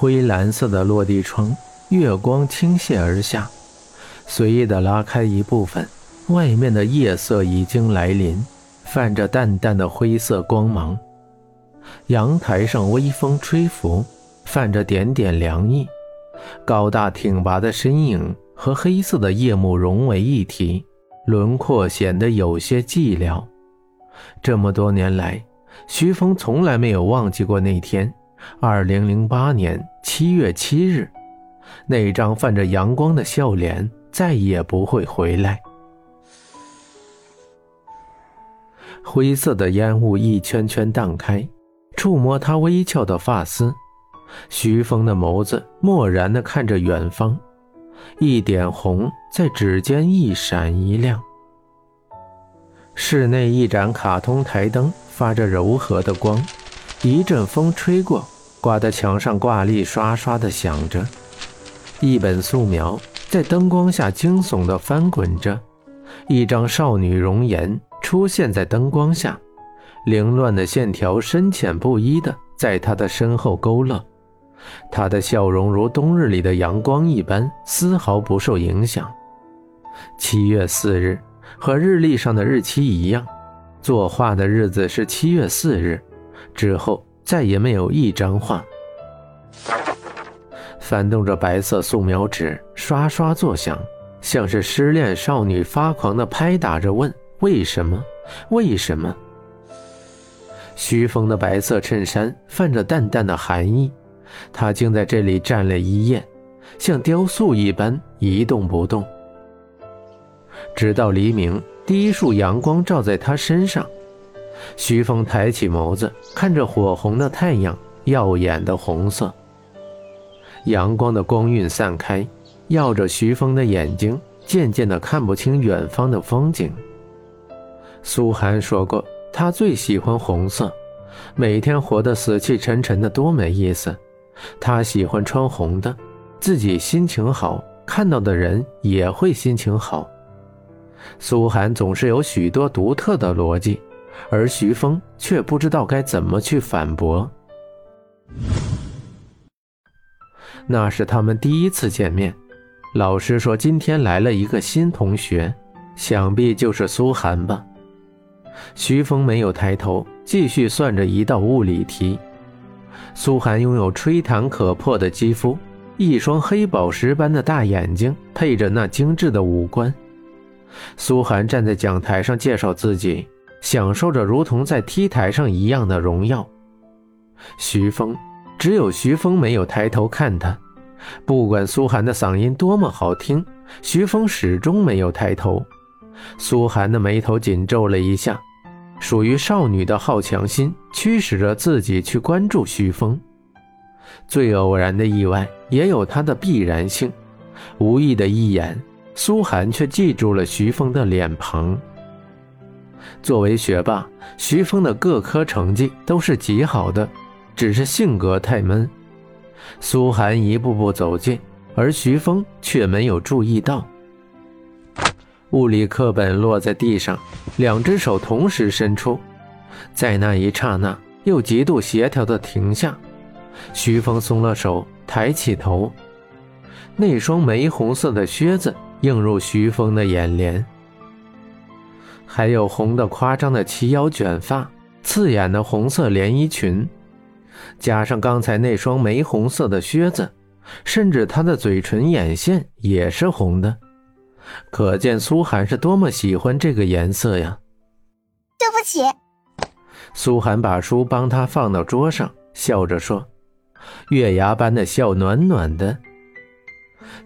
灰蓝色的落地窗，月光倾泻而下，随意的拉开一部分，外面的夜色已经来临，泛着淡淡的灰色光芒。阳台上微风吹拂，泛着点点凉意，高大挺拔的身影和黑色的夜幕融为一体，轮廓显得有些寂寥。这么多年来，徐峰从来没有忘记过那天，二零零八年七月七日，那张泛着阳光的笑脸再也不会回来。灰色的烟雾一圈圈荡开，触摸他微翘的发丝。徐峰的眸子漠然地看着远方，一点红在指尖一闪一亮。室内一盏卡通台灯发着柔和的光，一阵风吹过，挂在墙上挂历刷刷的响着。一本素描在灯光下惊悚地翻滚着，一张少女容颜出现在灯光下，凌乱的线条深浅不一的在她的身后勾勒，她的笑容如冬日里的阳光一般，丝毫不受影响。七月四日。和日历上的日期一样，作画的日子是七月四日，之后再也没有一张画。翻动着白色素描纸，刷刷作响，像是失恋少女发狂地拍打着，问：“为什么？为什么？”徐峰的白色衬衫泛着淡淡的寒意，他竟在这里站了一夜，像雕塑一般一动不动。直到黎明，第一束阳光照在他身上。徐峰抬起眸子，看着火红的太阳，耀眼的红色。阳光的光晕散开，耀着徐峰的眼睛，渐渐的看不清远方的风景。苏寒说过，他最喜欢红色，每天活得死气沉沉的，多没意思。他喜欢穿红的，自己心情好，看到的人也会心情好。苏寒总是有许多独特的逻辑，而徐峰却不知道该怎么去反驳。那是他们第一次见面，老师说今天来了一个新同学，想必就是苏寒吧。徐峰没有抬头，继续算着一道物理题。苏寒拥有吹弹可破的肌肤，一双黑宝石般的大眼睛，配着那精致的五官。苏寒站在讲台上介绍自己，享受着如同在 T 台上一样的荣耀。徐峰，只有徐峰没有抬头看他。不管苏寒的嗓音多么好听，徐峰始终没有抬头。苏寒的眉头紧皱了一下，属于少女的好强心驱使着自己去关注徐峰。最偶然的意外也有它的必然性，无意的一眼。苏寒却记住了徐峰的脸庞。作为学霸，徐峰的各科成绩都是极好的，只是性格太闷。苏寒一步步走近，而徐峰却没有注意到。物理课本落在地上，两只手同时伸出，在那一刹那又极度协调地停下。徐峰松了手，抬起头，那双玫红色的靴子。映入徐峰的眼帘，还有红的夸张的齐腰卷发，刺眼的红色连衣裙，加上刚才那双玫红色的靴子，甚至她的嘴唇眼线也是红的，可见苏寒是多么喜欢这个颜色呀！对不起，苏寒把书帮他放到桌上，笑着说，月牙般的笑，暖暖的。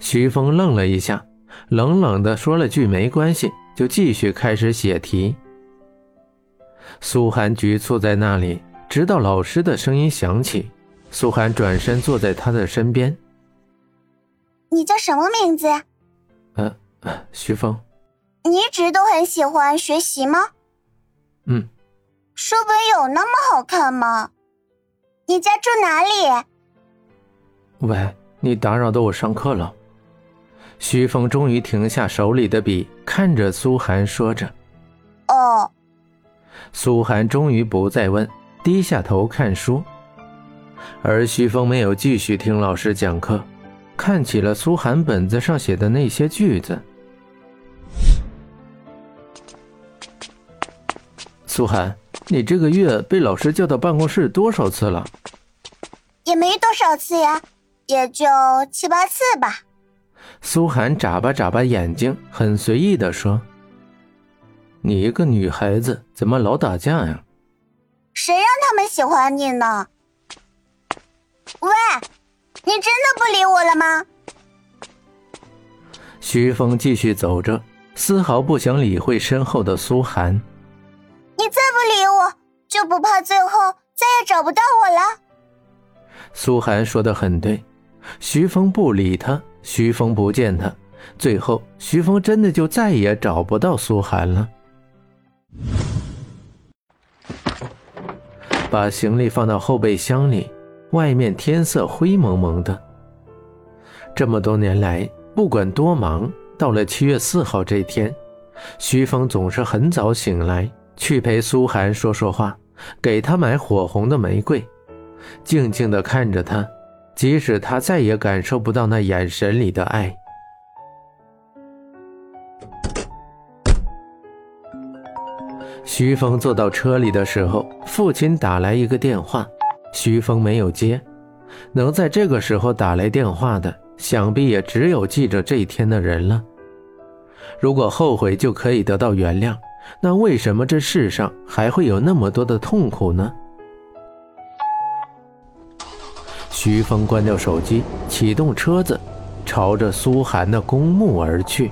徐峰愣了一下。冷冷地说了句“没关系”，就继续开始写题。苏寒局坐在那里，直到老师的声音响起，苏寒转身坐在他的身边。“你叫什么名字？”“呃，徐峰。”“你一直都很喜欢学习吗？”“嗯。”“书本有那么好看吗？”“你家住哪里？”“喂，你打扰到我上课了。”徐峰终于停下手里的笔，看着苏寒，说着：“哦。”苏寒终于不再问，低下头看书。而徐峰没有继续听老师讲课，看起了苏寒本子上写的那些句子。苏寒，你这个月被老师叫到办公室多少次了？也没多少次呀，也就七八次吧。苏寒眨巴眨巴眼睛，很随意的说：“你一个女孩子，怎么老打架呀？谁让他们喜欢你呢？喂，你真的不理我了吗？”徐峰继续走着，丝毫不想理会身后的苏寒。你再不理我，就不怕最后再也找不到我了？苏寒说的很对，徐峰不理他，徐峰不见他，最后徐峰真的就再也找不到苏寒了。把行李放到后备箱里，外面天色灰蒙蒙的。这么多年来，不管多忙，到了七月四号这天，徐峰总是很早醒来。去陪苏寒说说话，给他买火红的玫瑰，静静地看着他，即使他再也感受不到那眼神里的爱。徐峰坐到车里的时候，父亲打来一个电话，徐峰没有接。能在这个时候打来电话的，想必也只有记着这一天的人了。如果后悔就可以得到原谅。那为什么这世上还会有那么多的痛苦呢？徐峰关掉手机，启动车子，朝着苏寒的公墓而去。